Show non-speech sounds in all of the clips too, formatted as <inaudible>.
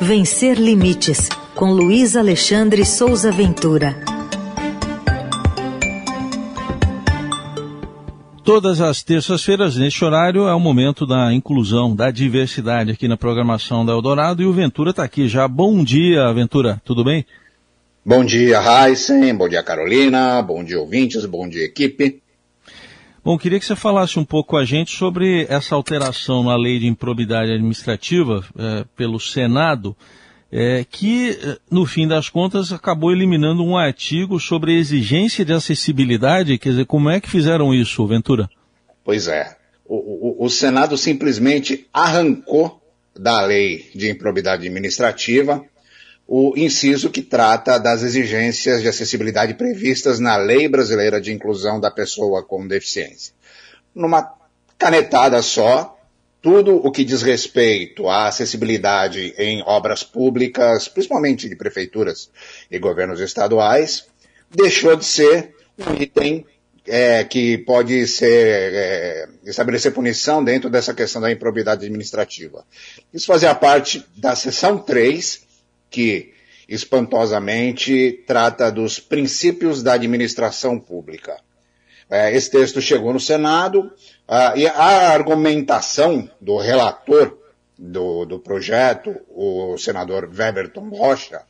Vencer Limites, com Luiz Alexandre Souza Ventura. Todas as terças-feiras, neste horário, é o momento da inclusão, da diversidade aqui na programação da Eldorado e o Ventura está aqui já. Bom dia, Ventura, tudo bem? Bom dia, Heisen, bom dia, Carolina, bom dia, ouvintes, bom dia, equipe. Bom, queria que você falasse um pouco com a gente sobre essa alteração na lei de improbidade administrativa é, pelo Senado, é, que, eh, no fim das contas, acabou eliminando um artigo sobre exigência de acessibilidade. Quer dizer, como é que fizeram isso, Ventura? Pois é. O, o, o Senado simplesmente arrancou da lei de improbidade administrativa o inciso que trata das exigências de acessibilidade previstas na Lei Brasileira de Inclusão da Pessoa com Deficiência. Numa canetada só, tudo o que diz respeito à acessibilidade em obras públicas, principalmente de prefeituras e governos estaduais, deixou de ser um item é, que pode ser é, estabelecer punição dentro dessa questão da improbidade administrativa. Isso fazia parte da seção 3 que espantosamente trata dos princípios da administração pública. É, esse texto chegou no Senado ah, e a argumentação do relator do, do projeto, o senador Weberton Rocha,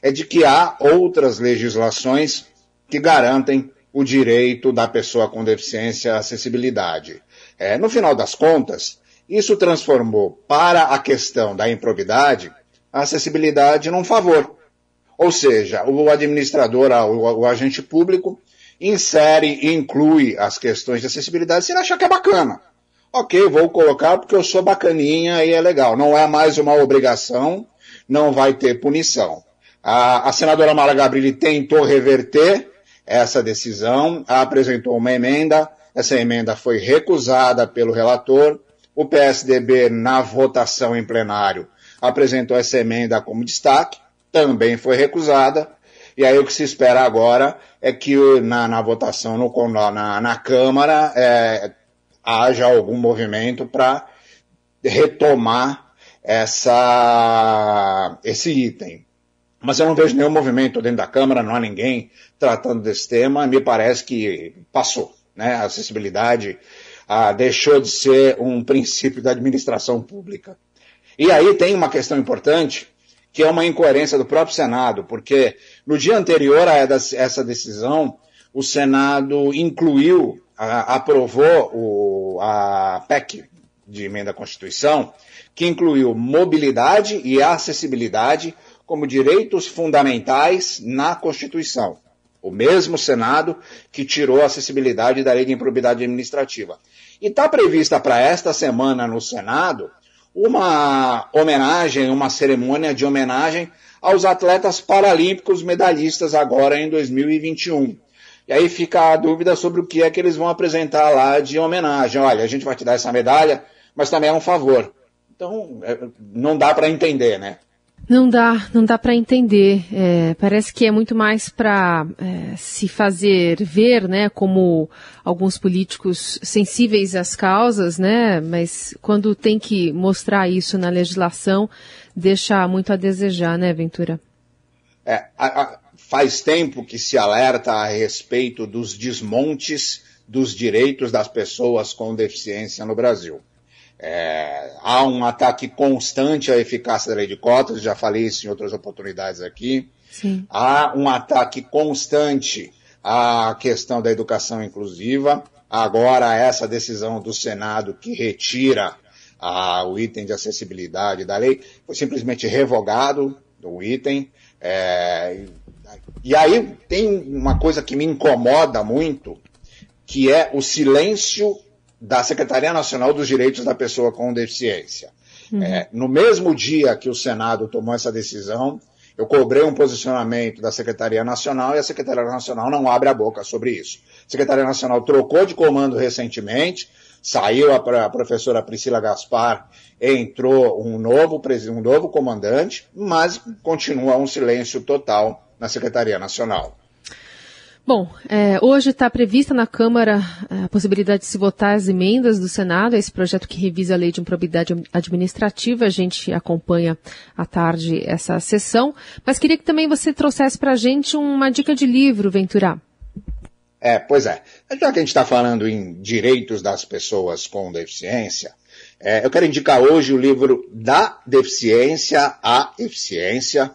é de que há outras legislações que garantem o direito da pessoa com deficiência à acessibilidade. É, no final das contas, isso transformou para a questão da improbidade a acessibilidade num favor. Ou seja, o administrador, o, o agente público, insere e inclui as questões de acessibilidade se ele achar que é bacana. Ok, vou colocar porque eu sou bacaninha e é legal. Não é mais uma obrigação, não vai ter punição. A, a senadora Mara Gabrilli tentou reverter essa decisão, apresentou uma emenda, essa emenda foi recusada pelo relator, o PSDB, na votação em plenário, apresentou essa emenda como destaque, também foi recusada, e aí o que se espera agora é que na, na votação no, na, na Câmara é, haja algum movimento para retomar essa, esse item. Mas eu não vejo nenhum movimento dentro da Câmara, não há ninguém tratando desse tema, me parece que passou. Né? A acessibilidade ah, deixou de ser um <laughs> princípio da administração pública. E aí tem uma questão importante, que é uma incoerência do próprio Senado, porque no dia anterior a essa decisão, o Senado incluiu, aprovou o, a PEC de emenda à Constituição, que incluiu mobilidade e acessibilidade como direitos fundamentais na Constituição. O mesmo Senado que tirou a acessibilidade da lei de improbidade administrativa. E está prevista para esta semana no Senado uma homenagem, uma cerimônia de homenagem aos atletas paralímpicos medalhistas agora em 2021. E aí fica a dúvida sobre o que é que eles vão apresentar lá de homenagem. Olha, a gente vai te dar essa medalha, mas também é um favor. Então, é, não dá para entender, né? Não dá, não dá para entender. É, parece que é muito mais para é, se fazer ver, né, como alguns políticos sensíveis às causas, né, mas quando tem que mostrar isso na legislação, deixa muito a desejar, né, Ventura? É, a, a, faz tempo que se alerta a respeito dos desmontes dos direitos das pessoas com deficiência no Brasil. É, há um ataque constante à eficácia da lei de cotas, já falei isso em outras oportunidades aqui. Sim. Há um ataque constante à questão da educação inclusiva. Agora, essa decisão do Senado que retira a, o item de acessibilidade da lei foi simplesmente revogado o item. É, e aí tem uma coisa que me incomoda muito, que é o silêncio da Secretaria Nacional dos Direitos da Pessoa com Deficiência. Uhum. É, no mesmo dia que o Senado tomou essa decisão, eu cobrei um posicionamento da Secretaria Nacional e a Secretaria Nacional não abre a boca sobre isso. A Secretaria Nacional trocou de comando recentemente, saiu a, a professora Priscila Gaspar, entrou um novo, um novo comandante, mas continua um silêncio total na Secretaria Nacional. Bom, é, hoje está prevista na Câmara é, a possibilidade de se votar as emendas do Senado, esse projeto que revisa a lei de improbidade administrativa. A gente acompanha à tarde essa sessão. Mas queria que também você trouxesse para a gente uma dica de livro, Ventura. É, pois é. Já que a gente está falando em direitos das pessoas com deficiência, é, eu quero indicar hoje o livro Da Deficiência à Eficiência,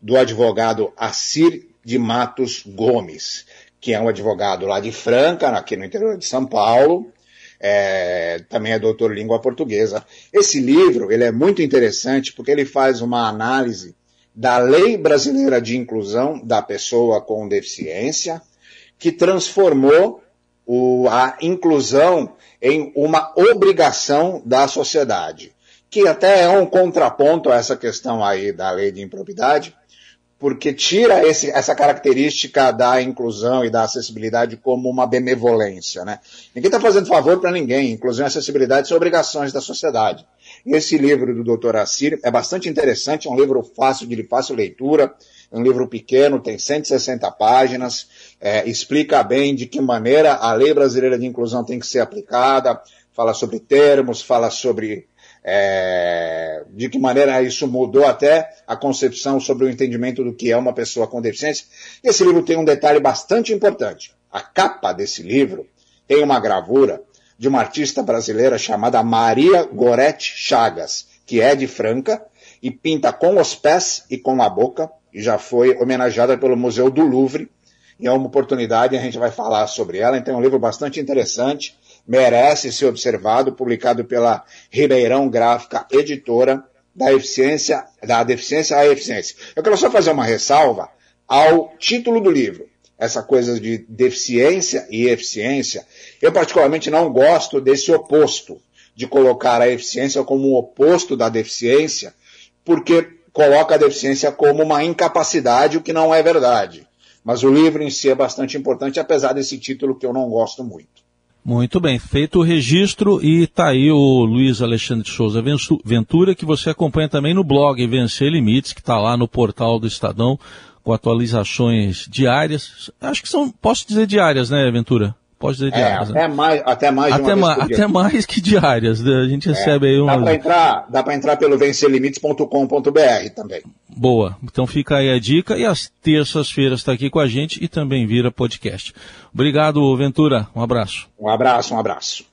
do advogado Assir de Matos Gomes que é um advogado lá de Franca, aqui no interior de São Paulo, é, também é doutor em língua portuguesa. Esse livro ele é muito interessante porque ele faz uma análise da lei brasileira de inclusão da pessoa com deficiência, que transformou o, a inclusão em uma obrigação da sociedade, que até é um contraponto a essa questão aí da lei de improbidade, porque tira esse, essa característica da inclusão e da acessibilidade como uma benevolência. Né? Ninguém está fazendo favor para ninguém. Inclusão e acessibilidade são obrigações da sociedade. Esse livro do Dr. Assir é bastante interessante, é um livro fácil de fácil leitura, é um livro pequeno, tem 160 páginas, é, explica bem de que maneira a lei brasileira de inclusão tem que ser aplicada, fala sobre termos, fala sobre é, de que maneira isso mudou até a concepção sobre o entendimento do que é uma pessoa com deficiência. Esse livro tem um detalhe bastante importante. A capa desse livro tem uma gravura de uma artista brasileira chamada Maria Gorete Chagas, que é de Franca e pinta com os pés e com a boca, e já foi homenageada pelo Museu do Louvre. E é uma oportunidade, a gente vai falar sobre ela. Então é um livro bastante interessante merece ser observado, publicado pela Ribeirão Gráfica Editora, da eficiência, da deficiência à eficiência. Eu quero só fazer uma ressalva ao título do livro. Essa coisa de deficiência e eficiência. Eu particularmente não gosto desse oposto, de colocar a eficiência como o oposto da deficiência, porque coloca a deficiência como uma incapacidade, o que não é verdade. Mas o livro em si é bastante importante, apesar desse título que eu não gosto muito. Muito bem, feito o registro e está aí o Luiz Alexandre Souza Ventura, que você acompanha também no blog Vencer Limites, que está lá no portal do Estadão, com atualizações diárias. Acho que são, posso dizer diárias, né, Ventura? Pode dizer é, diárias. É, até, né? mais, até mais até, ma até mais que diárias. Né? A gente é, recebe aí uma. Dá para entrar, dá entrar pelo vencerlimites.com.br também. Boa. Então fica aí a dica. E às terças-feiras está aqui com a gente e também vira podcast. Obrigado, Ventura. Um abraço. Um abraço, um abraço.